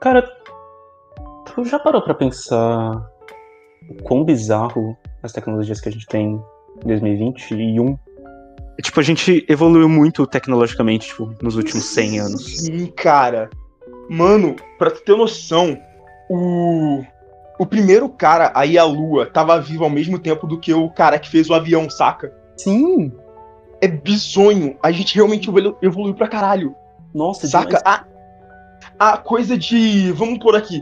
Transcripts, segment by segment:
Cara, tu já parou pra pensar o quão bizarro as tecnologias que a gente tem em 2021? Tipo, a gente evoluiu muito tecnologicamente, tipo, nos últimos 100 anos. Sim, cara. Mano, pra tu ter noção, o. O primeiro cara a ir à lua tava vivo ao mesmo tempo do que o cara que fez o avião, saca? Sim! É bizonho. A gente realmente evolu- evoluiu pra caralho. Nossa, Saca? demais. A, a coisa de. Vamos por aqui.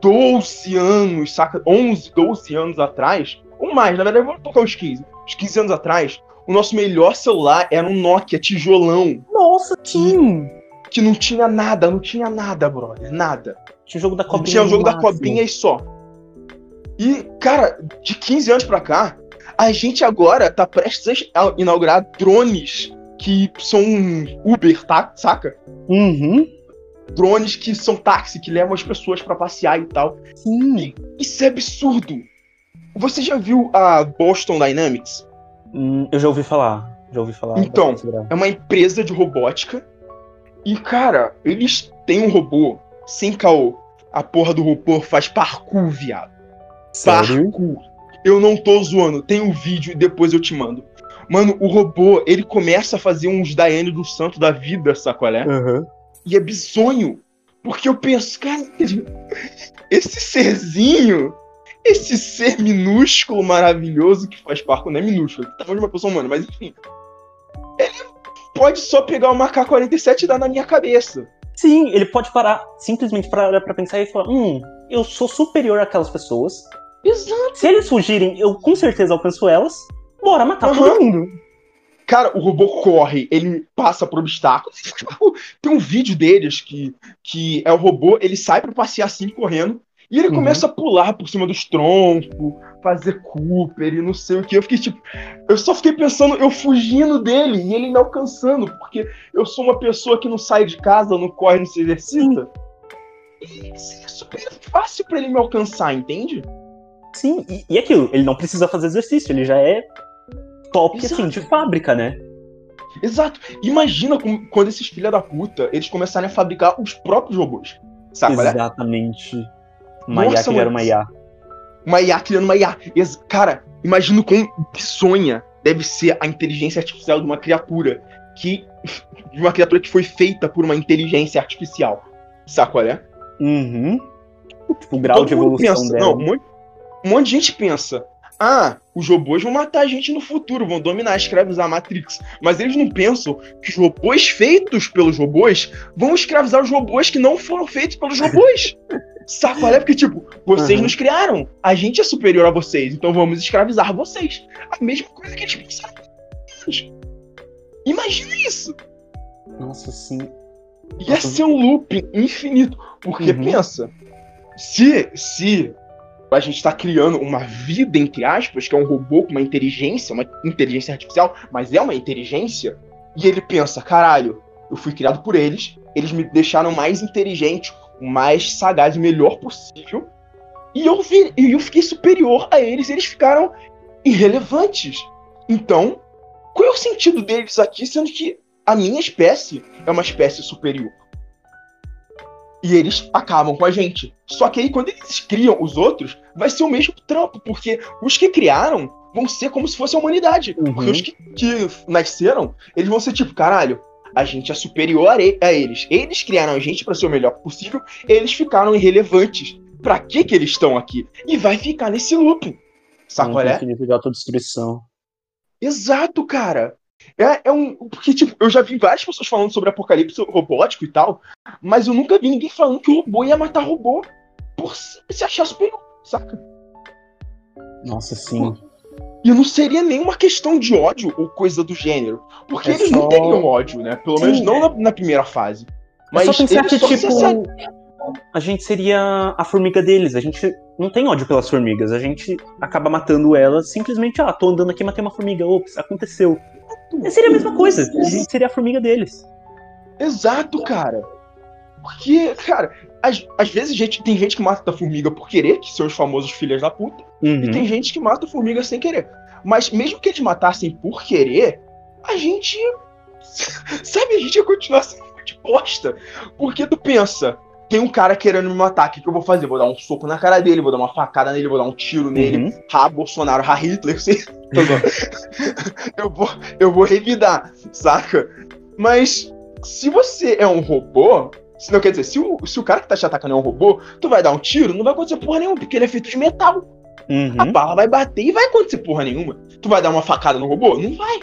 12 anos, saca? 11, 12 anos atrás. Ou mais, na verdade, vamos tocar os 15. Os 15 anos atrás, o nosso melhor celular era um Nokia tijolão. Nossa, sim! Que não tinha nada, não tinha nada, brother. Nada. Tinha o jogo da cobrinha. tinha o jogo da máximo. cobrinha e só. E, cara, de 15 anos pra cá, a gente agora tá prestes a inaugurar drones que são Uber, tá? Saca? Uhum. Drones que são táxi, que levam as pessoas pra passear e tal. Sim. Isso é absurdo. Você já viu a Boston Dynamics? Hum, eu já ouvi falar. Já ouvi falar. Então. É uma empresa de robótica. E, cara, eles têm um robô sem caô. A porra do robô faz parkour, viado. Sério? Parkour. Eu não tô zoando. Tem um vídeo e depois eu te mando. Mano, o robô, ele começa a fazer uns Daiane do Santo da vida, sacolé? Aham. E é bizonho. Porque eu penso, cara, esse serzinho, esse ser minúsculo, maravilhoso que faz parkour, não é minúsculo, tá falando de uma pessoa humana, mas enfim. Ele pode só pegar o AK-47 e dar na minha cabeça. Sim, ele pode parar, simplesmente parar pra pensar e falar: hum, eu sou superior àquelas pessoas. Exato. Se eles fugirem, eu com certeza alcanço elas. Bora matar Aham. todo mundo. Cara, o robô corre, ele passa por obstáculos. Tem um vídeo deles que, que é o robô, ele sai pra passear assim, correndo, e ele Uhum. começa a pular por cima dos troncos, fazer Cooper e não sei o que. Eu fiquei tipo. Eu só fiquei pensando, eu fugindo dele e ele me alcançando, porque eu sou uma pessoa que não sai de casa, não corre, não se exercita. E é super fácil pra ele me alcançar, entende? Sim, e, e aquilo, ele não precisa fazer exercício, ele já é top, Exato. assim, de fábrica, né? Exato. Imagina como- quando esses filha da puta, eles começarem a fabricar os próprios robôs. Sabe? qual é? Exatamente. Uma IA Nossa, criar mano. uma IA. Uma IA criando uma IA. Cara, imagina o quão bizonha deve ser a inteligência artificial de uma criatura que. De uma criatura que foi feita por uma inteligência artificial. Sabe qual é? Uhum. Tipo, o grau de Todo mundo evolução pensa, dela. Não, monte, um monte de gente pensa. Ah, os robôs vão matar a gente no futuro, vão dominar, escravizar a Matrix. Mas eles não pensam que os robôs feitos pelos robôs vão escravizar os robôs que não foram feitos pelos robôs. Sabe qual é? Porque, tipo, vocês Uhum. nos criaram. A gente é superior a vocês, então vamos escravizar vocês. A mesma coisa que eles pensaram. Imagina isso. Nossa, sim. Ia ser um loop infinito. Porque Uhum. pensa, se, se a gente tá criando uma vida, entre aspas, que é um robô com uma inteligência, uma inteligência artificial, mas é uma inteligência, e ele pensa, caralho, eu fui criado por eles, eles me deixaram mais inteligente, mais sagaz, melhor possível, e eu, vi, eu fiquei superior a eles, eles ficaram irrelevantes. Então, qual é o sentido deles aqui, sendo que a minha espécie é uma espécie superior? E eles acabam com a gente. Só que aí, quando eles criam os outros, vai ser o mesmo trampo, porque os que criaram vão ser como se fosse a humanidade. Uhum. Porque os que, que nasceram, eles vão ser tipo, caralho, a gente é superior a eles. Eles criaram a gente pra ser o melhor possível, eles ficaram irrelevantes. Pra que que eles estão aqui? E vai ficar nesse loop. Sabe qual é? infinito de autodestruição. Exato, cara. É, é um. Porque, tipo, eu já vi várias pessoas falando sobre apocalipse robótico e tal, mas eu nunca vi ninguém falando que o robô ia matar robô por se achar superior, saca? Nossa, sim. E não seria nenhuma questão de ódio ou coisa do gênero. Porque É eles só- não teriam ódio, né? Pelo Sim, menos não é. na, na primeira fase. Mas Mas só pensar que, tipo, a gente seria a formiga deles. A gente não tem ódio pelas formigas. A gente acaba matando elas simplesmente, ah, tô andando aqui, matei uma formiga. Ops, aconteceu. E seria a mesma coisa. Seria a formiga deles. Exato, cara. Porque, cara, às, às vezes gente, tem gente que mata a formiga por querer, que são os famosos filhos da puta. Uhum. E tem gente que mata a formiga sem querer. Mas mesmo que eles matassem por querer, a gente. Sabe, a gente ia continuar sendo de bosta. Porque tu pensa, tem um cara querendo me matar, o que, que eu vou fazer? Vou dar um soco na cara dele, vou dar uma facada nele, vou dar um tiro nele. Uhum. Ha, Bolsonaro, ha, Hitler, sei. eu, vou, eu vou revidar, saca? Mas se você é um robô, se não quer dizer, se o, se o cara que tá te atacando é um robô, tu vai dar um tiro, não vai acontecer porra nenhuma, porque ele é feito de metal. Uhum. A bala vai bater e vai acontecer porra nenhuma. Tu vai dar uma facada no robô? Não vai.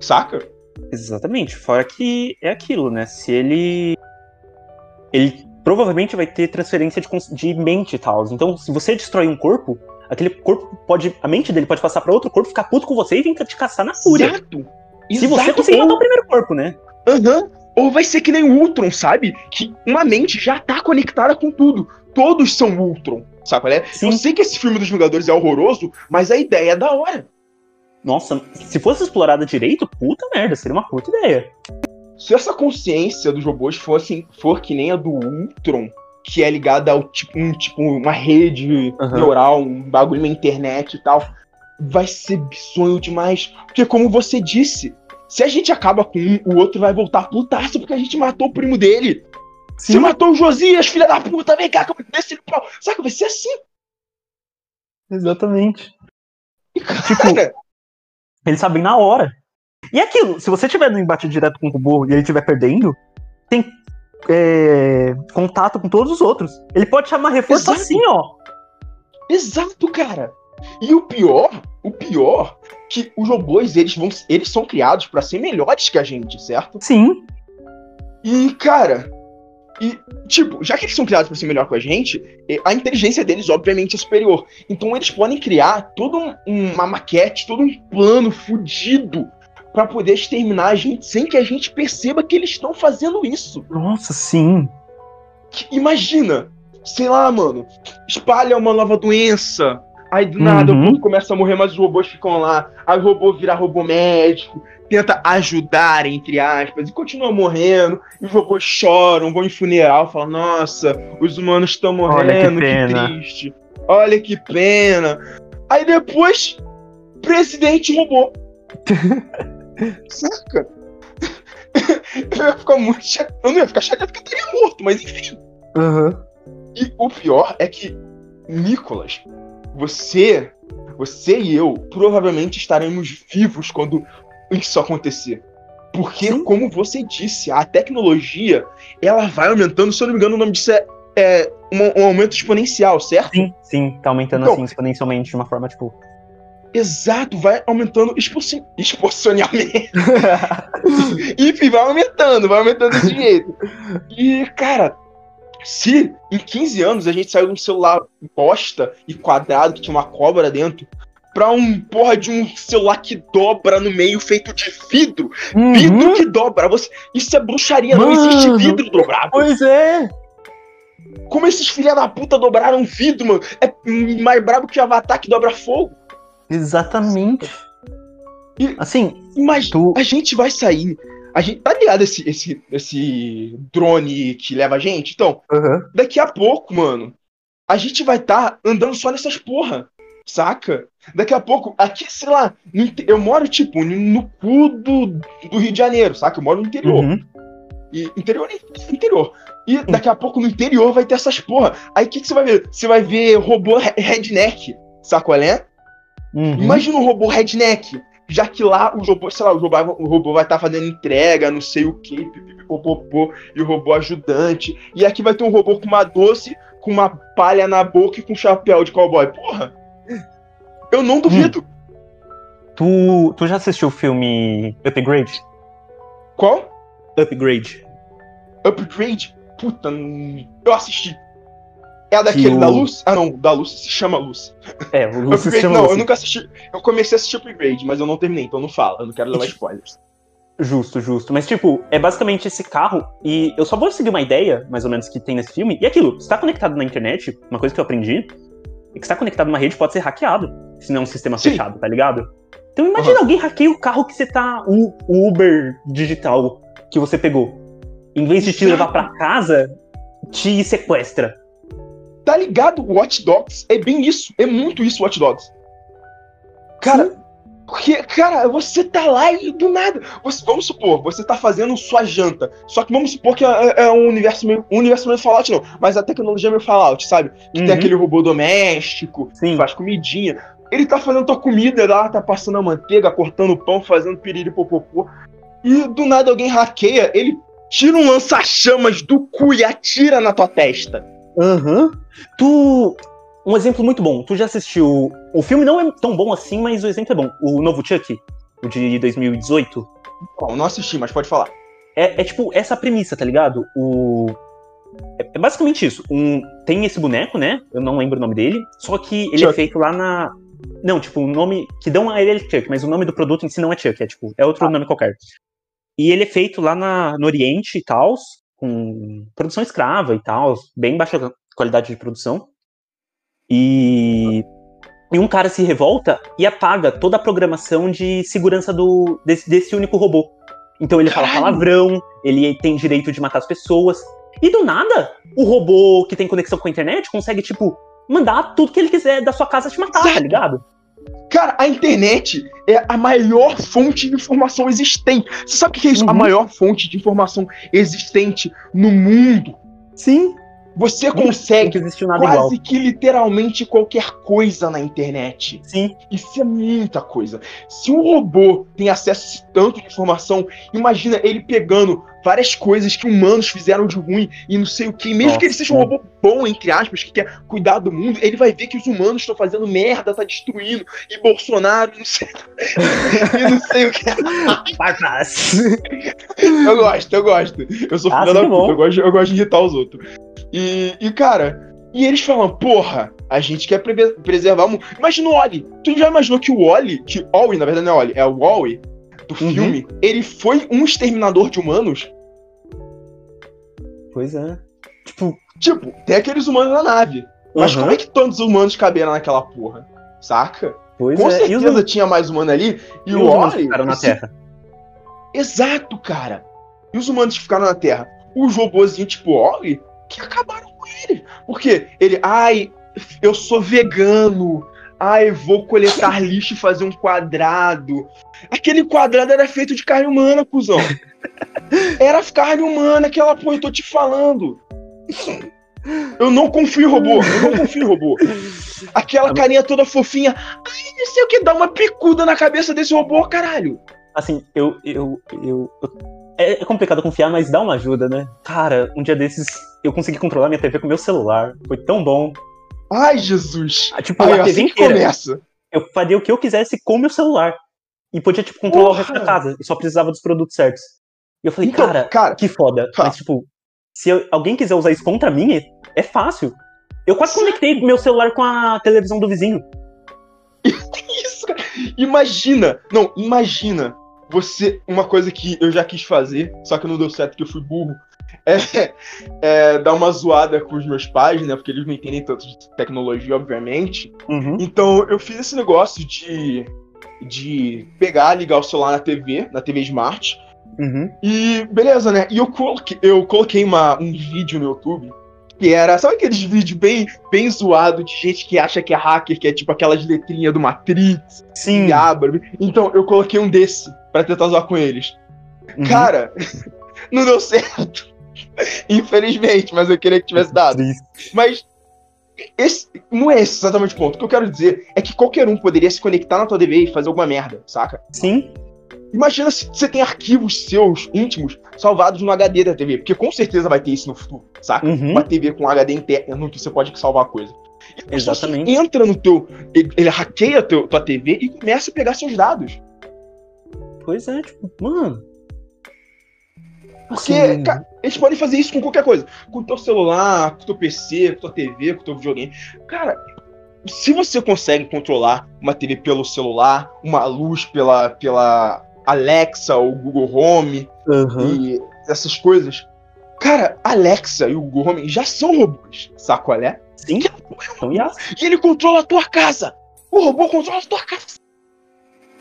Saca? Exatamente. Fora que é aquilo, né? Se ele. Ele provavelmente vai ter transferência de, de mente e tal. Então, se você destrói um corpo, aquele corpo pode. A mente dele pode passar pra outro corpo, ficar puto com você e vir te caçar na fúria. Exato. Se você Exato. conseguir Ou- matar o primeiro corpo, né? Aham. Ou vai ser que nem o Ultron, sabe? Que uma mente já tá conectada com tudo. Todos são Ultron, sabe qual é? Sim. Eu sei que esse filme dos Vingadores é horroroso, mas a ideia é da hora. Nossa, se fosse explorada direito, puta merda, seria uma puta ideia. Se essa consciência dos robôs fosse, for que nem a do Ultron, que é ligada ao tipo, um, tipo uma rede Aham. neural, um bagulho na internet e tal, vai ser bizonho demais. Porque como você disse, se a gente acaba com um, o outro vai voltar putaço porque a gente matou o primo dele. Você matou o Josias, filha da puta, vem cá, que no pau. Saca, vai ser assim. Exatamente. E, cara, Tipo, Eles sabem na hora. E é aquilo, se você tiver no embate direto com o robô e ele estiver perdendo, tem é, contato com todos os outros. Ele pode chamar reforço Exato. assim, ó. Exato, cara. E o pior, o pior, que os robôs, eles vão, eles são criados pra ser melhores que a gente, certo? Sim. E, cara, e, tipo, já que eles são criados pra ser melhor que a gente, eh, a inteligência deles, obviamente, é superior. Então eles podem criar toda um- uma maquete, todo um plano fudido pra poder exterminar a gente sem que a gente perceba que eles estão fazendo isso. Nossa, sim. Que- imagina, sei lá, mano, espalha uma nova doença. Aí do nada Uhum. o povo começa a morrer, mas os robôs ficam lá. Aí o robô vira robô médico, tenta ajudar, entre aspas, e continua morrendo. E os robôs choram, vão em funeral, falam: Nossa, os humanos estão Olha que morrendo, que, pena." triste. Olha que pena. Aí depois, presidente robô. Saca? Eu ia ficar muito chateado. Eu não ia ficar chateado porque eu estaria morto, mas enfim. E o pior é que, Nicolas, você, você e eu provavelmente estaremos vivos quando isso acontecer. Porque, Sim. como você disse, a tecnologia, ela vai aumentando, se eu não me engano, o nome disso é, é um, um aumento exponencial, certo? Sim, sim. Tá aumentando Então- assim exponencialmente de uma forma, tipo. Exato, vai aumentando expoci- exponencialmente. Enfim, vai aumentando, vai aumentando desse jeito. E, cara, se em 15 anos a gente saiu de um celular bosta e quadrado que tinha uma cobra dentro, pra um porra de um celular que dobra no meio feito de vidro, vidro Uhum. que dobra, você, isso é bruxaria, não existe Mano. vidro dobrado. Pois é. Como esses filha da puta dobraram vidro, mano? É mais brabo que o Avatar que dobra fogo. Exatamente. E- Assim, Mas Tu- a gente vai sair. A gente tá ligado esse, esse, esse drone que leva a gente? Então, daqui a pouco, mano, a gente vai estar andando só nessas porra. Saca? Daqui a pouco, aqui, sei lá, eu moro, tipo, no cu do, do Rio de Janeiro, saca? Eu moro no interior. uhum. E interior interior. E daqui a pouco no interior vai ter essas porra. Aí o que, que você vai ver? Você vai ver robô re- redneck, saca qual é? Uhum. Imagina um robô redneck. Já que lá o robô, sei lá, o robô, o robô vai estar fazendo entrega, não sei o que, pipipopopô, e o robô ajudante. E aqui vai ter um robô com uma doce, com uma palha na boca e com um chapéu de cowboy. Porra! Eu não duvido. Tu, tu já assistiu o filme Upgrade? Qual? Upgrade. Upgrade? Puta, hum, eu assisti. É a daquele Que o- da Luz? Ah, não, da Luz se chama Luz. É, o Lúcio se chama não, eu Lúcio. nunca assisti. Eu comecei a assistir Upgrade, mas eu não terminei, então não fala. Eu não quero levar spoilers. Justo, justo. Mas, tipo, é basicamente esse carro, e eu só vou seguir uma ideia, mais ou menos, que tem nesse filme. E aquilo, se tá conectado na internet, uma coisa que eu aprendi, é que se tá conectado numa rede pode ser hackeado, se não é um sistema Sim. fechado, tá ligado? Então imagina Aham. alguém hackeia o carro que você tá. O, Uber digital que você pegou. Em vez de te levar pra casa, te sequestra. Tá ligado? Watch Dogs é bem isso. É muito isso, Watch Dogs. Cara, Porque, cara, você tá lá e do nada. Você, vamos supor, você tá fazendo sua janta. Só que vamos supor que é, é um universo meio. Um universo meio Fallout, não. Mas a tecnologia é meio Fallout, sabe? Que Uhum. tem aquele robô doméstico, Sim. que faz comidinha. Ele tá fazendo tua comida lá, tá passando a manteiga, cortando o pão, fazendo piriri popopô. E do nada alguém hackeia, ele tira um lança-chamas do cu e atira na tua testa. Aham. Tu. Um exemplo muito bom. Tu já assistiu. O filme não é tão bom assim, mas o exemplo é bom. O novo Chuck, o de 2018. Bom, não assisti, mas pode falar. É, é tipo essa premissa, tá ligado? O. É, é basicamente isso. Um, tem esse boneco, né? Eu não lembro o nome dele. Só que ele é Chuck. feito lá na. Não, tipo, o nome. Que dão a ele é Chuck, mas o nome do produto em si não é Chuck, é tipo, é outro Ah. nome qualquer. E ele é feito lá na, no Oriente e tal, com produção escrava e tal, bem baixa qualidade de produção. E. E um cara se revolta e apaga toda a programação de segurança do, desse, desse único robô. Então ele fala palavrão, ele tem direito de matar as pessoas. E do nada, o robô que tem conexão com a internet consegue, tipo, mandar tudo que ele quiser da sua casa te matar, tá ligado? Cara, a internet é a maior fonte de informação existente. Você sabe o que é isso? A Uhum. maior fonte de informação existente no mundo. Sim. Você consegue nada igual. quase que literalmente qualquer coisa na internet. Sim. Isso é muita coisa. Se um robô tem acesso a tanto de informação, imagina ele pegando várias coisas que humanos fizeram de ruim e não sei o que. Mesmo que ele Nossa. seja um robô bom, entre aspas, que quer cuidar do mundo, ele vai ver que os humanos estão fazendo merda, tá destruindo, e Bolsonaro, não sei, e não sei o que. Farpas. Eu gosto, eu gosto. Eu sou Ah, filho da puta, eu gosto, eu gosto de irritar os outros. E, e, cara, e eles falam, porra, a gente quer pre- preservar o mundo. Imagina o Oli. Tu já imaginou que o Oli, que Oli, na verdade não é Oli, é o Wally do Uhum. filme, ele foi um exterminador de humanos? Pois é. Tipo, Tipo, tem aqueles humanos na nave. Mas aham, como é que tantos humanos caberam naquela porra? Saca? pois Com é. E os, certeza tinha mais humano ali. E, e o Oli. ficaram na esse- Terra. Exato, cara. E os humanos que ficaram na Terra? Os robôzinhos tipo Oli que acabaram com ele. Porque ele, ai, eu sou vegano. Ai, vou coletar lixo e fazer um quadrado. Aquele quadrado era feito de carne humana, cuzão. Era carne humana, aquela porra, eu tô te falando. Eu não confio em robô, eu não confio em robô. Aquela carinha toda fofinha. Ai, não sei o que, dá uma picuda na cabeça desse robô, caralho. Assim, eu, eu, eu, eu- É é complicado confiar, mas dá uma ajuda, né? Cara, um dia desses eu consegui controlar minha TV com meu celular. Foi tão bom. Ai, Jesus. Ah, Tipo, Aí, a TV assim que inteira. começa. Eu faria o que eu quisesse com meu celular. E podia, tipo, controlar o resto Porra! da casa. E só precisava dos produtos certos. E eu falei, Então, cara, cara, que foda. Tá. Mas, tipo, se eu- alguém quiser usar isso contra mim, é, é fácil. Eu quase conectei meu celular com a televisão do vizinho. isso, cara. Imagina, não, imagina você, uma coisa que eu já quis fazer, só que não deu certo porque eu fui burro, é, é dar uma zoada com os meus pais, né, porque eles não entendem tanto de tecnologia, obviamente. Uhum. Então eu fiz esse negócio de, de pegar, ligar o celular na TV, na TV Smart, Uhum. e beleza, né, e eu coloquei, eu coloquei uma, um vídeo no YouTube, que era, sabe aqueles vídeos bem, bem zoados de gente que acha que é hacker, que é tipo aquelas letrinhas do Matrix, Sim. e abra. Então, eu coloquei um desse pra tentar zoar com eles. Uhum. Cara, não deu certo. Infelizmente, mas eu queria que tivesse dado. Mas esse não é esse exatamente o ponto. O que eu quero dizer é que qualquer um poderia se conectar na tua TV e fazer alguma merda, saca? Sim. Imagina se você tem arquivos seus íntimos salvados no HD da TV, porque com certeza vai ter isso no futuro, saca? Uhum. Uma TV com HD interno que você pode salvar coisa. Você Exatamente. entra no teu. Ele, ele hackeia teu, tua TV e começa a pegar seus dados. Pois é, tipo, mano. Porque, Assim, cara, eles podem fazer isso com qualquer coisa. Com o teu celular, com o teu PC, com tua TV, com o teu videogame. Cara, se você consegue controlar uma TV pelo celular, uma luz pela, pela Alexa ou Google Home aham. e essas coisas. Cara, Alexa e o Google Home já são robôs, saco qual é? Sim. Então. E ele controla a tua casa! O robô controla a tua casa!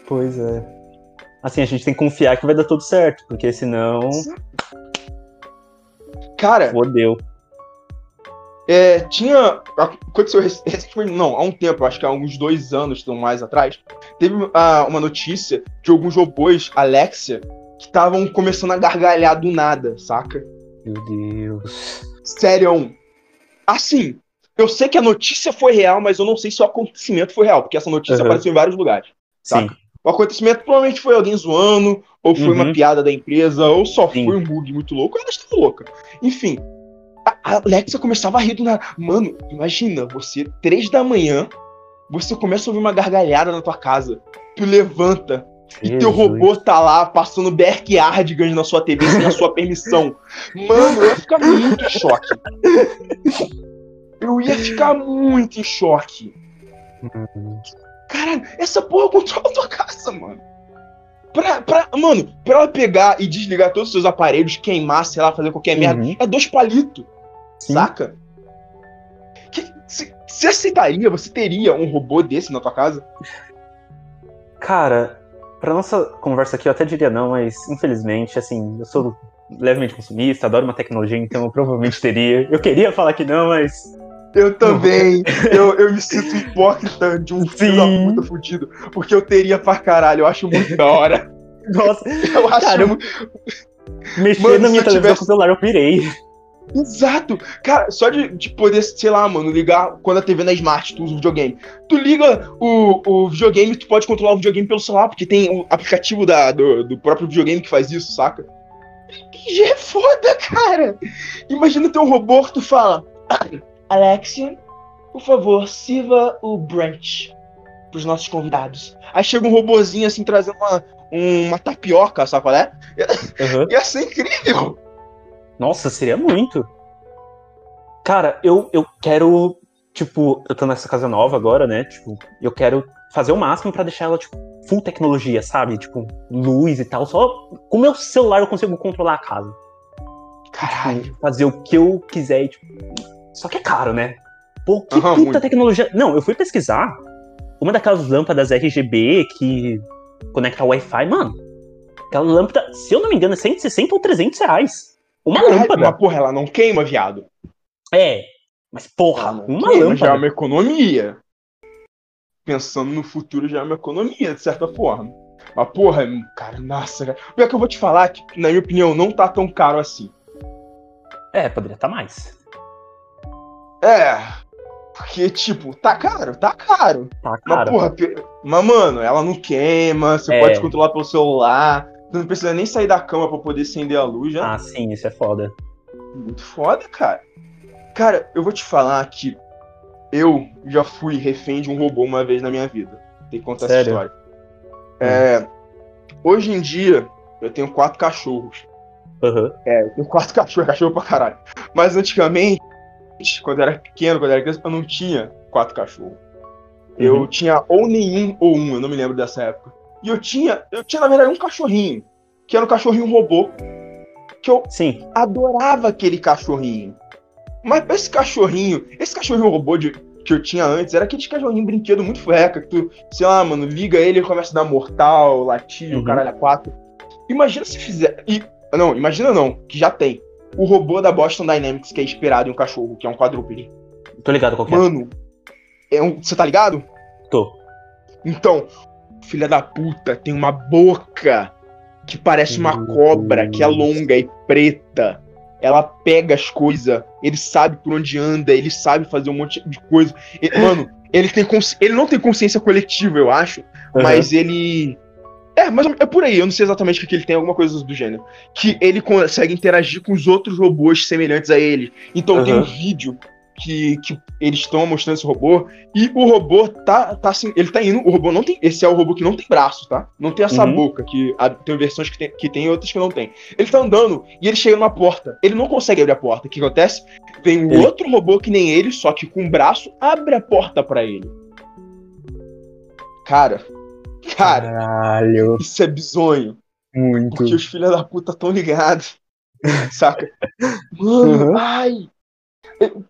Pois é. Assim, a gente tem que confiar que vai dar tudo certo, porque senão. Cara, Fodeu. É, tinha. Aconteceu recentemente, não, há um tempo, acho que há uns dois anos, ou mais atrás, teve uh, uma notícia de alguns robôs, Alexia, que estavam começando a gargalhar do nada, saca? Meu Deus. Sério. Assim, eu sei que a notícia foi real, mas eu não sei se o acontecimento foi real, porque essa notícia uhum. apareceu em vários lugares. Saca? Sim. O acontecimento provavelmente foi alguém zoando, ou foi uhum. uma piada da empresa, ou só Sim. foi um bug muito louco, ou ela estava louca. Enfim, a Alexa começava a rir do nada. Mano, imagina, você, três da manhã, você começa a ouvir uma gargalhada na tua casa. Tu levanta, Jesus. e teu robô tá lá passando backyardigans na sua TV sem a sua permissão. Mano, eu ia ficar muito em choque. Eu ia ficar muito em choque. Caralho, essa porra controla a tua casa, mano. Pra, pra, mano, pra ela pegar e desligar todos os seus aparelhos, queimar, sei lá, fazer qualquer merda, uhum. é dois palitos. Saca? você aceitaria, você teria um robô desse na tua casa? Cara, pra nossa conversa aqui eu até diria não, mas infelizmente, assim, eu sou levemente consumista, adoro uma tecnologia, então eu provavelmente teria. Eu queria falar que não, mas. Eu também. eu, eu me sinto hipócrita de um filho da puta fudido. Porque eu teria pra caralho, eu acho muito da hora. Nossa, eu acho. Cara, muito... Mexer Mano, na minha televisão tivesse... com o celular, eu pirei. Exato! Cara, só de, de poder, sei lá, mano, ligar quando a TV na Smart, tu usa o videogame. Tu liga o, o videogame, tu pode controlar o videogame pelo celular, porque tem o aplicativo da, do, do próprio videogame que faz isso, saca? já é foda, cara! Imagina ter um robô que tu fala: Alexia, por favor, sirva o brunch pros nossos convidados. Aí chega um robozinho assim trazendo uma, uma tapioca, sabe qual é? Uhum. Ia ser incrível! Nossa, seria muito. Cara, eu, eu quero. Tipo, eu tô nessa casa nova agora, né? Tipo, eu quero fazer o máximo para deixar ela, tipo, full tecnologia, sabe? Tipo, luz e tal. Só com o meu celular eu consigo controlar a casa. Caralho. Fazer o que eu quiser. Tipo... Só que é caro, né? Pô, que uhum, puta muito. tecnologia. Não, eu fui pesquisar. Uma daquelas lâmpadas RGB que conecta Wi-Fi, mano. Aquela lâmpada, se eu não me engano, é 160 ou 300 reais. Uma lâmpada. Mas, porra, ela não queima, viado. É. Mas, porra, uma queima, lâmpada. Já é uma economia. Pensando no futuro, já é uma economia, de certa forma. Mas, porra, cara, nossa, cara. Pior que eu vou te falar que, na minha opinião, não tá tão caro assim. É, poderia estar tá mais. É. Porque, tipo, tá caro, tá caro. Tá caro. Mas, porra, mas, mano, ela não queima, você é. pode controlar pelo celular. Tu não precisa nem sair da cama para poder acender a luz já. Ah, sim, isso é foda. Muito foda, cara. Cara, eu vou te falar que eu já fui refém de um robô uma vez na minha vida. Tem que contar Sério? essa história. É, hoje em dia, eu tenho quatro cachorros. Uhum. É, eu tenho quatro cachorros, cachorro pra caralho. Mas antigamente, quando eu era pequeno, quando eu era criança, eu não tinha quatro cachorros. Uhum. Eu tinha ou nenhum ou um, eu não me lembro dessa época. E eu tinha, eu tinha na verdade um cachorrinho, que era um cachorrinho robô. Que eu Sim. adorava aquele cachorrinho. Mas esse cachorrinho, esse cachorrinho robô de, que eu tinha antes, era aquele cachorrinho brinquedo muito freca, que tu, sei lá, mano, liga ele e começa a dar mortal, latir, uhum. caralho a quatro. Imagina se fizer. E, não, imagina não, que já tem. O robô da Boston Dynamics, que é inspirado em um cachorro, que é um quadrúpede. Tô ligado qual que é. Mano, é um. Você tá ligado? Tô. Então, filha da puta tem uma boca que parece uma cobra, que é longa e preta. Ela pega as coisas, ele sabe por onde anda, ele sabe fazer um monte de coisa. Ele, mano, ele, tem ele não tem consciência coletiva, eu acho, uhum. mas ele. É, mas é por aí, eu não sei exatamente o que ele tem, alguma coisa do gênero. Que ele consegue interagir com os outros robôs semelhantes a ele. Então uhum. tem um vídeo que, que eles estão mostrando esse robô. E o robô tá, tá assim, ele tá indo. O robô não tem. Esse é o robô que não tem braço, tá? Não tem essa uhum. boca, que a, tem versões que tem, que tem e outras que não tem. Ele tá andando e ele chega numa porta. Ele não consegue abrir a porta. O que acontece? Vem um ele... outro robô que nem ele, só que com um braço, abre a porta para ele. Cara. Cara. Caralho. Isso é bizonho. Muito. Porque os filhos da puta tão ligados. Saca? Mano, uhum. ai.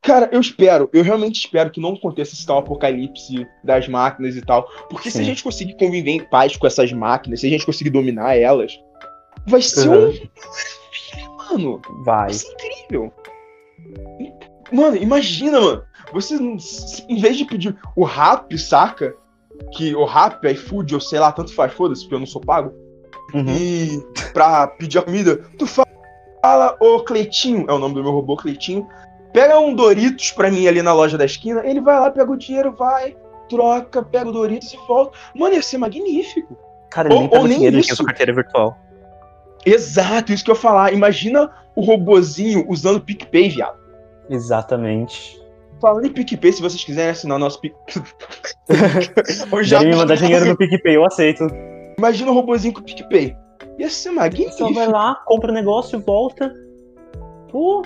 Cara, eu espero, eu realmente espero que não aconteça esse tal apocalipse das máquinas e tal. Porque Sim. se a gente conseguir conviver em paz com essas máquinas, se a gente conseguir dominar elas, vai ser uhum. um. Mano, vai. vai ser incrível. Mano, imagina, mano. Você, em vez de pedir o rap, saca? Que o rap, iFood, ou sei lá, tanto faz, foda-se, porque eu não sou pago. Uhum. E pra pedir a comida, tu fala, ô Cleitinho, é o nome do meu robô, Cleitinho. Pega um Doritos pra mim ali na loja da esquina. Ele vai lá, pega o dinheiro, vai, troca, pega o Doritos e volta. Mano, ia ser magnífico. Cara, ele ou, nem pega ou nem dinheiro, isso. carteira virtual. Exato, isso que eu ia falar. Imagina o robozinho usando PicPay, viado. Exatamente. Falando em PicPay, se vocês quiserem assinar o nosso PicPay. já me mandar dinheiro no PicPay, eu aceito. Imagina o robozinho com o PicPay. Ia ser magnífico. Só vai lá, compra o negócio, volta. Pô.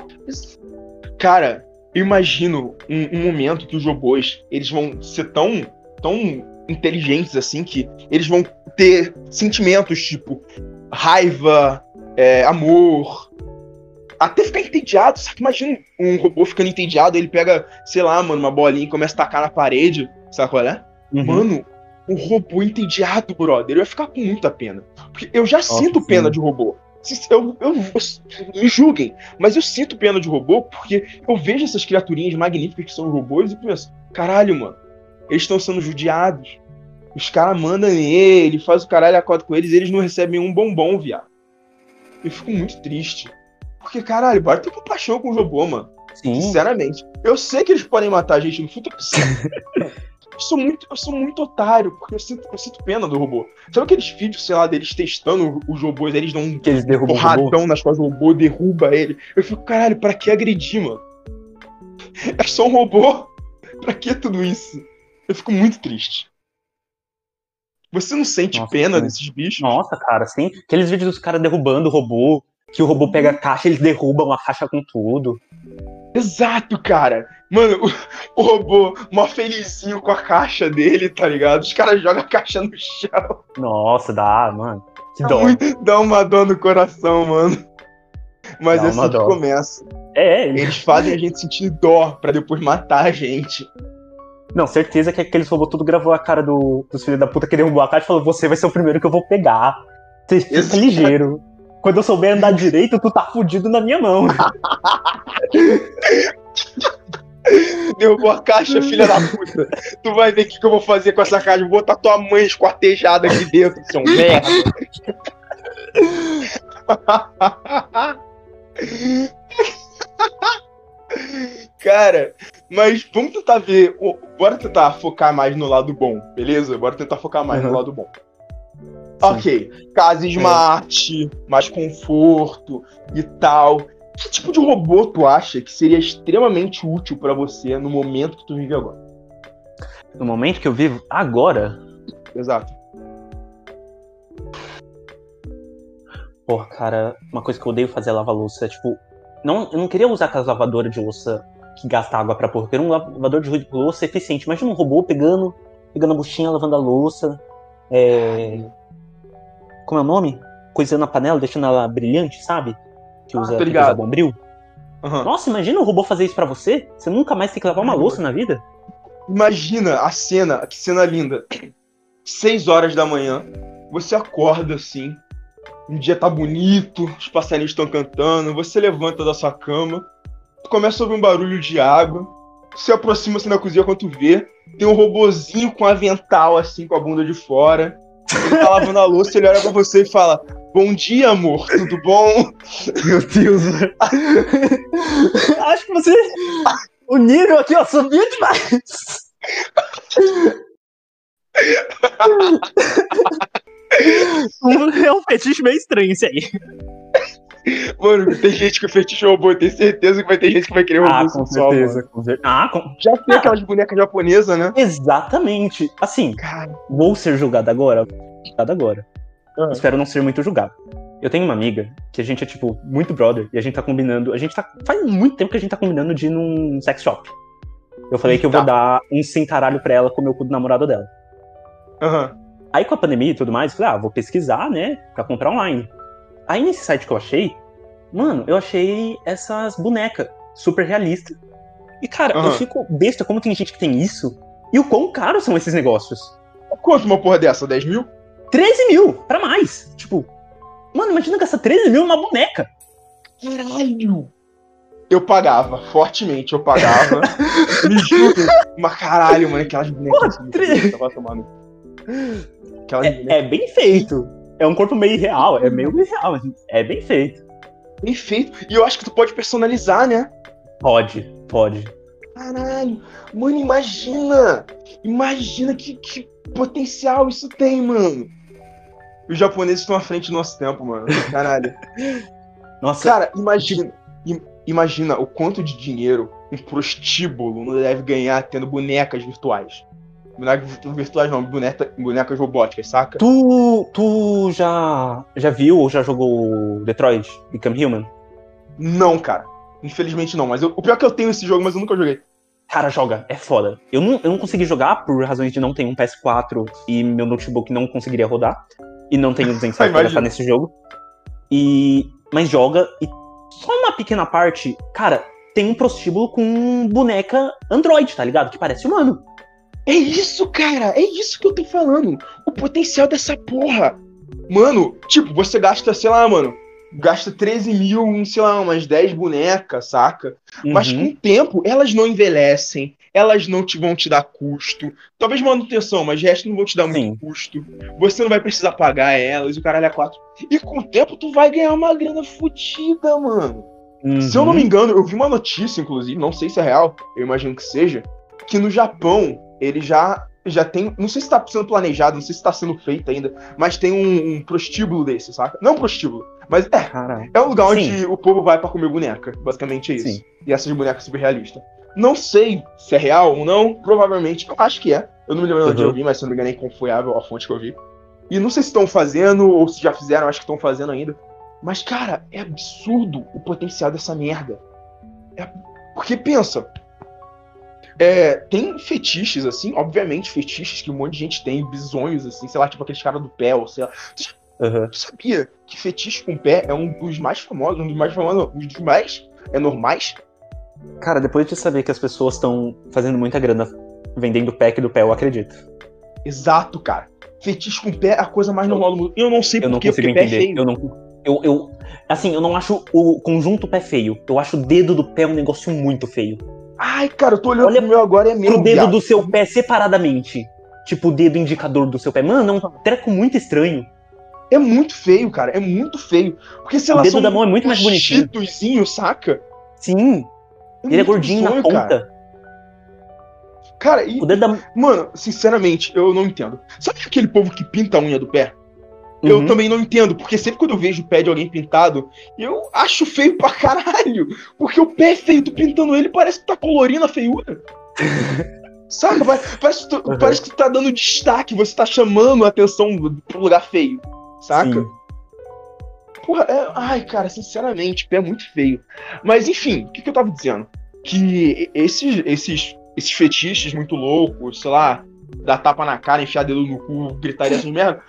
Cara, eu imagino um, um, momento que os robôs eles vão ser tão, tão inteligentes assim que eles vão ter sentimentos tipo raiva, é, amor, até ficar entediado, sabe? Imagina um robô ficando entediado, ele pega, sei lá, mano, uma bolinha e começa a tacar na parede, sabe qual é? Uhum. Mano, um robô entediado, brother, eu ia ficar com muita pena. Porque eu já Nossa, sinto sim. pena de robô. Eu, eu, eu, me julguem, mas eu sinto pena de robô porque eu vejo essas criaturinhas magníficas que são robôs e penso, caralho, mano, eles estão sendo judiados. Os caras mandam nele, faz o caralho acorda com eles e eles não recebem um bombom, viado. Eu fico muito triste. Porque, caralho, bora ter compaixão com o robô, mano. Sim. Sinceramente. Eu sei que eles podem matar a gente no futuro. eu sou muito, eu sou muito otário, porque eu sinto, eu sinto pena do robô. Sabe aqueles vídeos, sei lá, deles testando os robôs, eles dão um que eles porradão nas costas do robô, derruba ele. Eu fico, caralho, pra que agredir, mano? É só um robô? Pra que tudo isso? Eu fico muito triste. Você não sente Nossa, pena desses bichos? Nossa, cara, sim. Aqueles vídeos dos caras derrubando o robô, que o robô pega a caixa, eles derrubam a caixa com tudo. Exato, cara. Mano, o, o robô, mó felizinho com a caixa dele, tá ligado? Os caras jogam a caixa no chão. Nossa, dá, mano. Que dó. Dá uma dor no coração, mano. Mas dá é assim que começa. É, eles fazem a gente sentir dó pra depois matar a gente. Não, certeza que aqueles robôs tudo gravou a cara do, dos filhos da puta que derrubou a caixa e falou: Você vai ser o primeiro que eu vou pegar. Você fica ligeiro. Quando eu souber andar direito, tu tá fudido na minha mão. Derrubou a caixa, filha da puta. Tu vai ver o que, que eu vou fazer com essa caixa. Vou botar tua mãe esquartejada aqui dentro, seu merda. Cara, mas vamos tentar ver. Bora tentar focar mais no lado bom, beleza? Bora tentar focar mais uhum. no lado bom. Ok, casa é. smart, é. mais conforto e tal. Que tipo de robô tu acha que seria extremamente útil para você no momento que tu vive agora? No momento que eu vivo agora? Exato. Porra, cara, uma coisa que eu odeio fazer é lavar louça. Tipo, não, eu não queria usar aquelas lavadoras de louça que gasta água pra porra. Eu queria um lavador de louça eficiente. Imagina um robô pegando, pegando a buchinha, lavando a louça. É, como é o nome? Coisando a panela, deixando ela brilhante, sabe? Que usa, ah, que usa bombril. Uhum. Nossa, imagina o robô fazer isso para você? Você nunca mais tem que lavar uma louça na vida? Imagina a cena, que cena linda. Seis horas da manhã, você acorda assim, um dia tá bonito, os passarinhos estão cantando, você levanta da sua cama, começa a ouvir um barulho de água, se aproxima assim na cozinha quando tu vê, tem um robozinho com avental assim, com a bunda de fora, ele tá lavando a louça, ele olha pra você e fala: Bom dia, amor, tudo bom? Meu Deus, velho. Acho que você. O nível aqui, ó, subiu demais. é um fetiche meio estranho esse aí. Mano, tem gente que fetiche robô, tem certeza que vai ter gente que vai querer robô ah, com certeza, com certeza. Ah, com... Já tem ah. aquelas bonecas japonesas, né? Exatamente. Assim, Cara. vou ser julgado agora. Julgado agora. Uhum. Espero não ser muito julgado. Eu tenho uma amiga que a gente é, tipo, muito brother, e a gente tá combinando. A gente tá. Faz muito tempo que a gente tá combinando de ir num sex shop. Eu falei que eu tá. vou dar um cintaralho pra ela comer o cu do namorado dela. Aham. Uhum. Aí com a pandemia e tudo mais, eu falei, ah, vou pesquisar, né, pra comprar online. Aí nesse site que eu achei, mano, eu achei essas bonecas super realistas. E, cara, uhum. eu fico besta como tem gente que tem isso. E o quão caros são esses negócios. Quanto uma porra dessa? 10 mil? 13 mil, pra mais. Tipo, mano, imagina gastar 13 mil numa boneca. Caralho! Eu pagava, fortemente eu pagava. Me juro. Mas caralho, mano, aquelas bonecas. tri- Tava tomando. Aquelas É, bonecas é bem feito. É um corpo meio irreal, é meio irreal, mas é bem feito. bem feito. E eu acho que tu pode personalizar, né? Pode, pode. Caralho. Mano, imagina. Imagina que, que potencial isso tem, mano. Os japoneses estão à frente do nosso tempo, mano. Caralho. Nossa, Cara, imagina. im- Imagina o quanto de dinheiro um prostíbulo não deve ganhar tendo bonecas virtuais. Bonecas virtu- virtuais não, boneca, bonecas robóticas, saca? tu, tu já, já viu ou já jogou Detroit Become Human? Não, cara. Infelizmente não. Mas eu- o pior é que eu tenho esse jogo, mas eu nunca joguei. Cara, joga, é foda. Eu não, eu não consegui jogar por razões de não ter um PS4 e meu notebook não conseguiria rodar. E não tenho 200 reais pra gastar nesse jogo. E, mas joga e só uma pequena parte, cara, tem um prostíbulo com boneca Android, tá ligado? Que parece humano. É isso, cara. É isso que eu tô falando. O potencial dessa porra. Mano, tipo, você gasta, sei lá, mano. Gasta 13 mil em, sei lá, umas 10 bonecas, saca? Mas Uhum. com o tempo, elas não envelhecem, elas não te, vão te dar custo. Talvez manutenção, mas resto não vão te dar muito Sim. custo. Você não vai precisar pagar elas, o caralho é quatro. E com o tempo, tu vai ganhar uma grana fodida, mano. Se eu não Uhum. me engano, eu vi uma notícia, inclusive, não sei se é real, eu imagino que seja, que no Japão ele já já tem, não sei se tá sendo planejado, não sei se tá sendo feito ainda, mas tem um, um prostíbulo desse, saca? Não um prostíbulo, mas é, é um lugar onde Sim. o povo vai pra comer boneca, basicamente é isso. Sim. E essas bonecas super realistas. Não sei se é real ou não, provavelmente, eu acho que é. Eu não me lembro onde Uhum. eu vi, mas se eu não me engano é inconfiável a fonte que eu vi. E não sei se estão fazendo ou se já fizeram, acho que estão fazendo ainda. Mas, cara, é absurdo o potencial dessa merda. É- Porque pensa. É, tem fetiches, assim, obviamente, fetiches que um monte de gente tem, bizonhos, assim, sei lá, tipo aqueles caras do pé, ou sei lá. Uhum. Tu sabia que fetiche com pé é um dos mais famosos, um dos mais famosos, não, um dos mais é normais? Cara, depois de saber que as pessoas estão fazendo muita grana vendendo pack do pé, eu acredito. Exato, cara. Fetiche com pé é a coisa mais normal do mundo. Eu não sei Eu não por quê, consigo porque pé é entender. feio. Eu não. Eu, eu, assim, eu não acho o conjunto pé feio. Eu acho o dedo do pé um negócio muito feio. Ai, cara, eu tô olhando Olha pro meu agora, é o meu, dedo viado. do seu pé separadamente. Tipo, o dedo indicador do seu pé. Mano, é um treco muito estranho. É muito feio, cara, é muito feio. Porque, sei O lá, dedo da mão é muito mais bonitinho. chitozinho, saca? Sim, ele é gordinho na bizonho, ponta. Cara, Cara, e, O dedo da. mano, sinceramente, eu não entendo. Sabe aquele povo que pinta a unha do pé? Eu Uhum. também não entendo, porque sempre quando eu vejo o pé de alguém pintado, eu acho feio pra caralho. Porque o pé é feio, tu pintando ele parece que tá colorindo a feiura. Saca? Parece, que tu, Uhum. parece que tu tá dando destaque, você tá chamando a atenção pro lugar feio. Saca? Sim. Porra, é... ai, cara, sinceramente, pé é muito feio. Mas enfim, o que, que eu tava dizendo? Que esses, esses, esses fetiches muito loucos, sei lá, dar tapa na cara, enfiar dedo no cu, gritaria essas merda,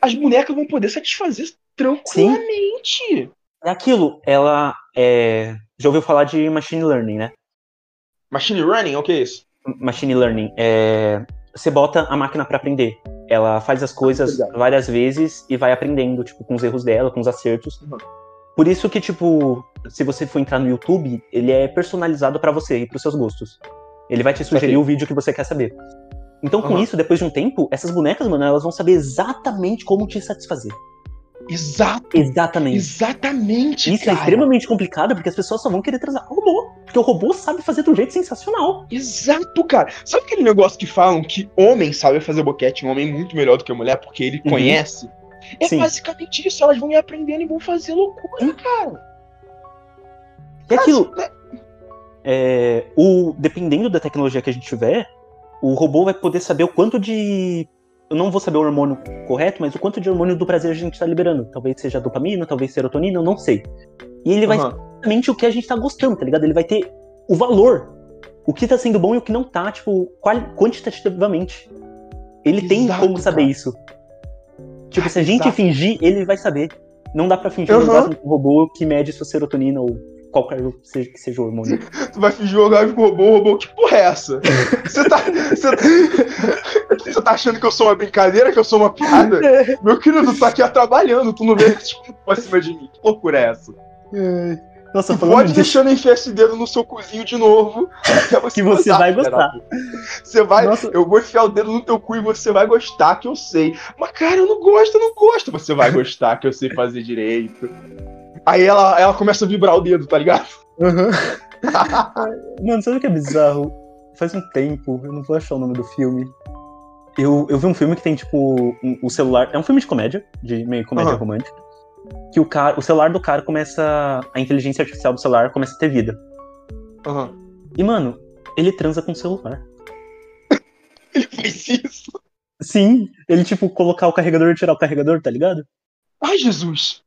as bonecas vão poder satisfazer tranquilamente. É aquilo, ela é. Já ouviu falar de machine learning, né? Machine Running, o que é isso? Machine learning é. Você bota a máquina pra aprender. Ela faz as coisas Obrigado. várias vezes e vai aprendendo, tipo, com os erros dela, com os acertos. Uhum. Por isso que, tipo, se você for entrar no YouTube, ele é personalizado pra você e pros seus gostos. Ele vai te sugerir o vídeo que você quer saber. Então, com Uhum. isso, depois de um tempo, essas bonecas, mano, elas vão saber exatamente como te satisfazer. Exato, Exatamente. exatamente, Isso é cara. extremamente complicado porque as pessoas só vão querer transar com o robô. Porque o robô sabe fazer de um jeito sensacional. Exato, cara. Sabe aquele negócio que falam que homem sabe fazer boquete, um homem muito melhor do que a mulher, porque ele Uhum. conhece? É Sim. basicamente isso, elas vão ir aprendendo e vão fazer loucura, cara. E aquilo, Cara, é, o, dependendo da tecnologia que a gente tiver, o robô vai poder saber o quanto de. Eu não vou saber o hormônio correto, mas o quanto de hormônio do prazer a gente tá liberando. Talvez seja dopamina, talvez serotonina, eu não sei. E ele vai saber exatamente o que a gente tá gostando, tá ligado? Ele vai ter o valor. O que tá sendo bom e o que não tá, tipo, quantitativamente. Ele tem Exato, como saber cara. isso. Tipo, Ah, se a gente fingir, ele vai saber. Não dá pra fingir um com um robô que mede sua serotonina ou qualquer seja, que seja o hormônio. Tu vai fingir jogar com robô, robô, que porra é essa? Você tá, você, você tá achando que eu sou uma brincadeira, que eu sou uma piada? Meu querido, tu tá aqui trabalhando, tu não vê tipo, pra cima de mim. Que loucura é essa? Nossa, falando pode disso, deixando enfiar esse dedo no seu cozinho de novo. até que você gostar, vai gostar. puta. Você vai. Nossa. Eu vou enfiar o dedo no teu cu e você vai gostar, que eu sei. Mas, cara, eu não gosto, eu não gosto. Você vai gostar, que eu sei fazer direito. Aí ela, ela começa a vibrar o dedo, tá ligado? Aham. Mano, sabe o que é bizarro? Faz um tempo, eu não vou achar o nome do filme. Eu, eu vi um filme que tem, tipo, um- o celular. É um filme de comédia, de meio comédia Aham. romântica. Que o, cara, o celular do cara começa. A inteligência artificial do celular começa a ter vida. Aham. E, mano, ele transa com o celular. Ele fez isso. Sim, ele, tipo, colocar o carregador e tirar o carregador, tá ligado? Ai, Jesus.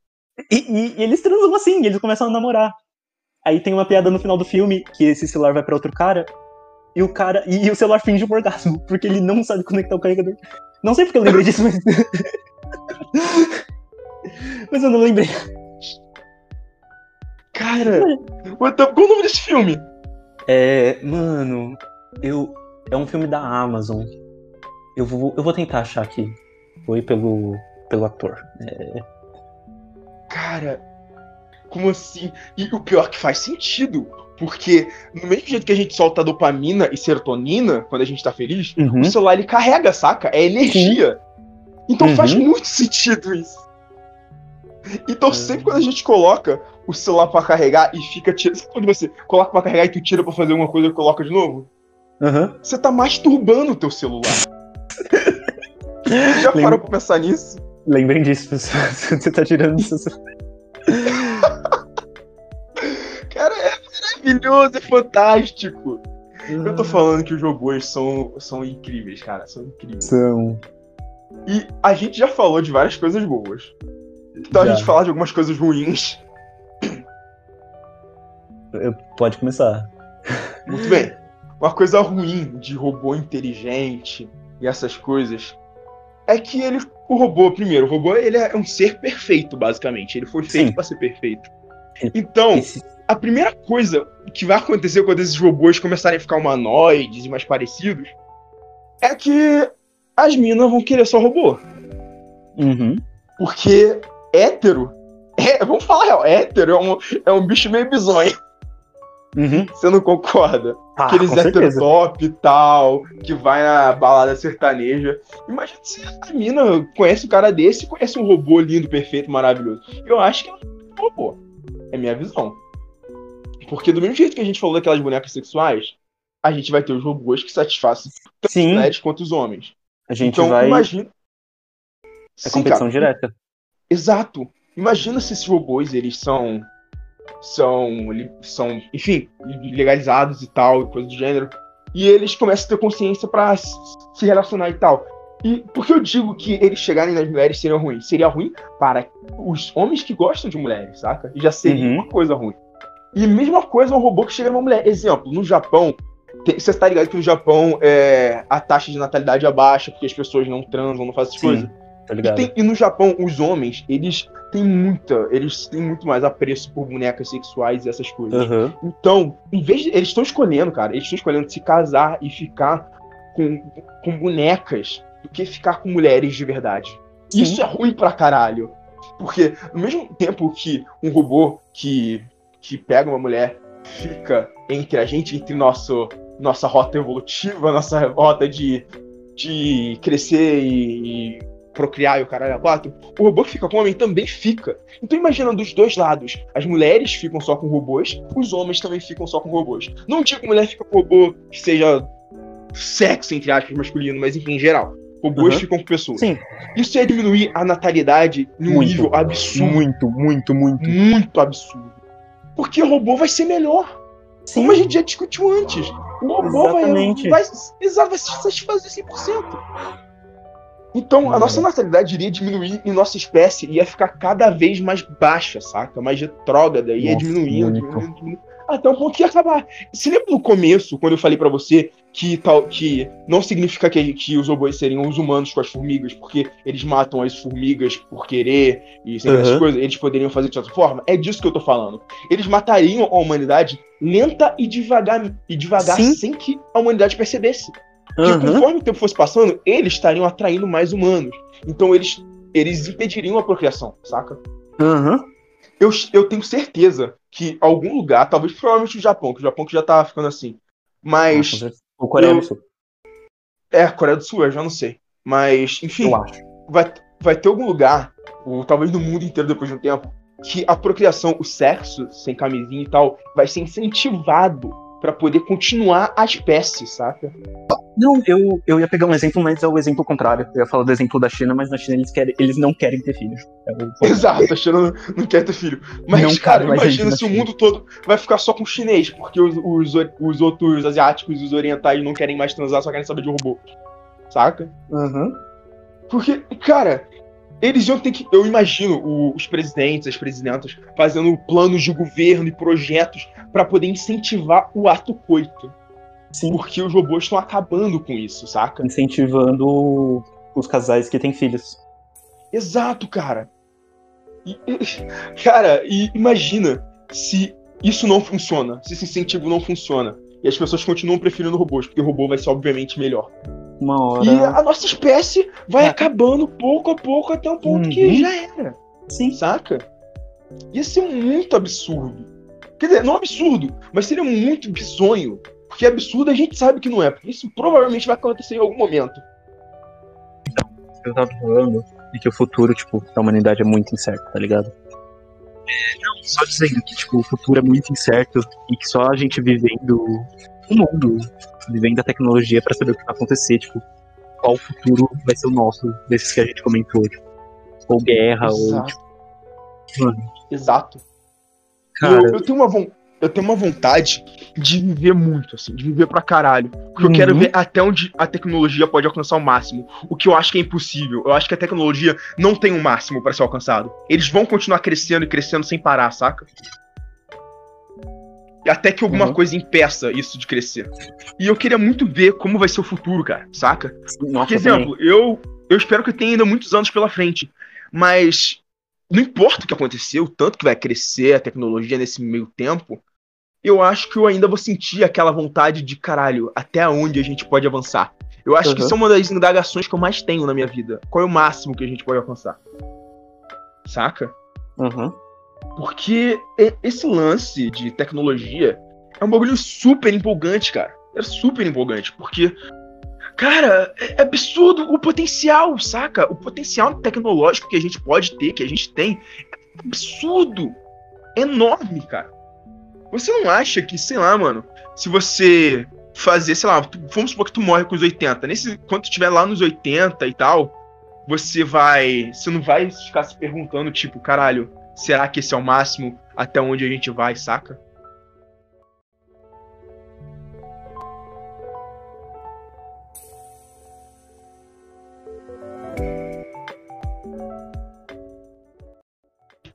E, e- e eles transam assim, eles começam a namorar. Aí tem uma piada no final do filme que esse celular vai pra outro cara. E o cara. E, e o celular finge um orgasmo, porque ele não sabe conectar o carregador. Não sei porque eu lembrei disso, mas. mas eu não lembrei. Cara, what the- qual o nome desse filme? É. Mano, eu. É um filme da Amazon. Eu vou, eu vou tentar achar aqui. Foi pelo, pelo ator. É, Cara, como assim? E o pior que faz sentido. Porque no mesmo jeito que a gente solta dopamina e serotonina quando a gente tá feliz, Uhum. o celular ele carrega, saca? É energia. Então Uhum. faz muito sentido isso. Então Uhum. sempre quando a gente coloca o celular pra carregar e fica tirando. Sabe quando você coloca pra carregar e tu tira pra fazer alguma coisa e coloca de novo? Você tá masturbando o teu celular. Já Lembra- parou pra pensar nisso? Lembrem disso, pessoal. Você tá tirando celular. Cara, é maravilhoso, é fantástico. Eu tô falando que os robôs são, são incríveis, cara. São incríveis. São. E a gente já falou de várias coisas boas. Então a Já. gente falar de algumas coisas ruins. Eu- Pode começar. Muito bem. Uma coisa ruim de robô inteligente e essas coisas é que ele, o robô, primeiro, o robô ele é um ser perfeito, basicamente. Ele foi feito pra ser perfeito. Então, Esse- a primeira coisa que vai acontecer quando esses robôs começarem a ficar humanoides e mais parecidos é que as minas vão querer só robô. Uhum. Porque hétero. É, vamos falar real, hétero é um, é um bicho meio bizonho. Uhum. Você não concorda? Ah, Aqueles hétero certeza. top e tal, que vai na balada sertaneja. Imagina se a mina conhece um cara desse e conhece um robô lindo, perfeito, maravilhoso. Eu acho que é um robô. É minha visão. Porque do mesmo jeito que a gente falou daquelas bonecas sexuais, a gente vai ter os robôs que satisfazem tanto as Sim, mulheres quanto os homens. a gente então, vai. imagina. É Sim, competição cara. direta. Exato. Imagina se esses robôs, eles são. São. são enfim, legalizados e tal, coisa do gênero. E eles começam a ter consciência pra s- se relacionar e tal. E por que eu digo que eles chegarem nas mulheres seria ruim? Seria ruim para os homens que gostam de mulheres, saca? E já seria Uhum. uma coisa ruim. E mesma coisa um robô que chega numa mulher. Exemplo, no Japão, você tá ligado que no Japão é, a taxa de natalidade é baixa, porque as pessoas não transam, não fazem essas coisas. Tá E, tem- e no Japão, os homens, eles têm muita. Eles têm muito mais apreço por bonecas sexuais e essas coisas. Aham. Então, em vez de. Eles estão escolhendo, cara. Eles estão escolhendo se casar e ficar com, com bonecas do que ficar com mulheres de verdade. Sim. Isso é ruim pra caralho. Porque, no mesmo tempo que um robô que, que pega uma mulher fica entre a gente, entre nosso, nossa rota evolutiva, nossa rota de, de crescer e procriar e o caralho a quatro, o robô que fica com o homem também fica. Então imagina dos dois lados. As mulheres ficam só com robôs, os homens também ficam só com robôs. Não digo que mulher fica com robô que seja sexo, entre aspas, masculino, mas enfim, em geral. Robôs Uhum. ficam com pessoas. Sim. Isso ia diminuir a natalidade num Muito. nível absurdo. Muito, muito, muito. Muito absurdo. Porque o robô vai ser melhor. Sim. Como a gente já discutiu antes. O robô vai, Exatamente. vai, exato, vai se satisfazer 100%. Então, a Hum. nossa natalidade iria diminuir e nossa espécie ia ficar cada vez mais baixa, saca? Mais retrógrada, ia Nossa, diminuindo, diminuindo, diminuindo, até um ponto que ia acabar. Se lembra no começo, quando eu falei pra você que, tal, que não significa que, que os robôs seriam os humanos com as formigas, porque eles matam as formigas por querer e sem essas Uhum. coisas, eles poderiam fazer de outra forma? É disso que eu tô falando. Eles matariam a humanidade lenta e devagar, e devagar Sim. sem que a humanidade percebesse. Que Aham. conforme o tempo fosse passando, eles estariam atraindo mais humanos. Então eles, eles impediriam a procriação, saca? Aham. Eu, eu tenho certeza que algum lugar, talvez provavelmente o Japão, que o Japão que já tá ficando assim. Mas. O Coreia eu- do Sul, É, Coreia do Sul, eu já não sei. Mas, enfim, eu acho. vai, vai ter algum lugar, ou talvez no mundo inteiro depois de um tempo, que a procriação, o sexo, sem camisinha e tal, vai ser incentivado pra poder continuar a espécie, saca? Não, eu, eu ia pegar um exemplo, mas é o exemplo contrário. Eu ia falar do exemplo da China, mas na China eles, querem, eles não querem ter filhos. É Exato, a China não, não quer ter filho. Mas, Não cara, imagina se o China. mundo todo vai ficar só com chinês, porque os, os, os outros asiáticos e os orientais não querem mais transar, só querem saber de robô. Saca? Porque, cara, eles iam ter que. Eu imagino o- os presidentes, as presidentas, fazendo planos de governo e projetos pra poder incentivar o ato coito. Sim. Porque os robôs estão acabando com isso, saca? Incentivando os casais que têm filhos. Exato, cara. E- cara, e imagina se isso não funciona, se esse incentivo não funciona. E as pessoas continuam preferindo robôs, porque o robô vai ser obviamente melhor. Uma hora. E a nossa espécie vai É. acabando pouco a pouco até um ponto que Uhum. já era. Sim. Saca? Ia ser muito absurdo. Quer dizer, não absurdo, mas seria muito bizonho. Porque absurdo a gente sabe que não é. Porque isso provavelmente vai acontecer em algum momento. eu tava falando é que o futuro, tipo, da humanidade é muito incerto, tá ligado? É, não, só dizendo que, tipo, o futuro é muito incerto e que só a gente vivendo o mundo, vivendo a tecnologia pra saber o que vai acontecer, tipo, qual futuro vai ser o nosso, desses que a gente comentou, tipo, ou guerra, ou, Exato. tipo, mano, Exato. Cara, eu, eu tenho uma von- eu tenho uma vontade de viver muito, assim, de viver pra caralho. Porque eu Uhum. quero ver até onde a tecnologia pode alcançar o máximo. O que eu acho que é impossível. Eu acho que a tecnologia não tem um máximo pra ser alcançado. Eles vão continuar crescendo e crescendo sem parar, saca? E Até que alguma Uhum. coisa impeça isso de crescer. E eu queria muito ver como vai ser o futuro, cara, saca? nossa, Por também. exemplo, eu, eu espero que tenha ainda muitos anos pela frente. Mas não importa o que aconteceu, o tanto que vai crescer a tecnologia nesse meio tempo, eu acho que eu ainda vou sentir aquela vontade de caralho, até onde a gente pode avançar. Eu acho que Uhum. isso é uma das indagações que eu mais tenho na minha vida. Qual é o máximo que a gente pode alcançar? Saca? Uhum. Porque esse lance de tecnologia é um bagulho super empolgante, cara. É super empolgante, porque, cara, é é absurdo o potencial, saca? O potencial tecnológico que a gente pode ter, que a gente tem, é absurdo. Enorme, cara. Você não acha que, sei lá, mano, se você fazer, sei lá, vamos supor que tu morre com os 80. Nesse, quando tu estiver lá nos 80 e tal, você vai. Você não vai ficar se perguntando, tipo, caralho, será que esse é o máximo até onde a gente vai, saca?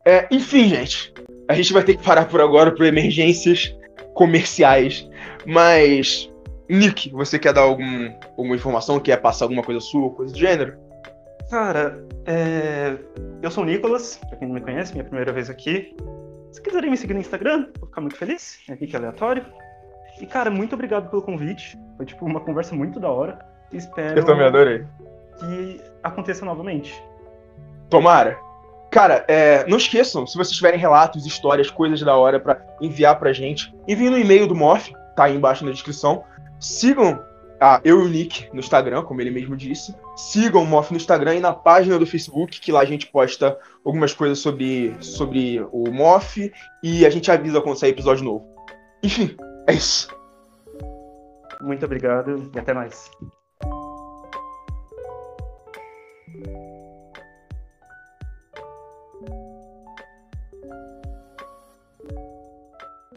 É, enfim, gente. A gente vai ter que parar por agora por emergências comerciais. Mas, Nick, você quer dar algum, alguma informação? Quer passar alguma coisa sua coisa do gênero? Cara, é, eu sou o Nicolas, pra quem não me conhece, minha primeira vez aqui. Se quiserem me seguir no Instagram, vou ficar muito feliz. É aqui que é aleatório. E, cara, muito obrigado pelo convite. Foi, tipo, uma conversa muito da hora. Espero Eu também adorei. que aconteça novamente. Tomara. Cara, é, não esqueçam, se vocês tiverem relatos, histórias, coisas da hora pra enviar pra gente, enviem no e-mail do Morph, tá aí embaixo na descrição. Sigam a eu e o Nick no Instagram, como ele mesmo disse. Sigam o Morph no Instagram e na página do Facebook, que lá a gente posta algumas coisas sobre, sobre o Morph e a gente avisa quando sair episódio novo. Enfim, é isso. Muito obrigado e até mais.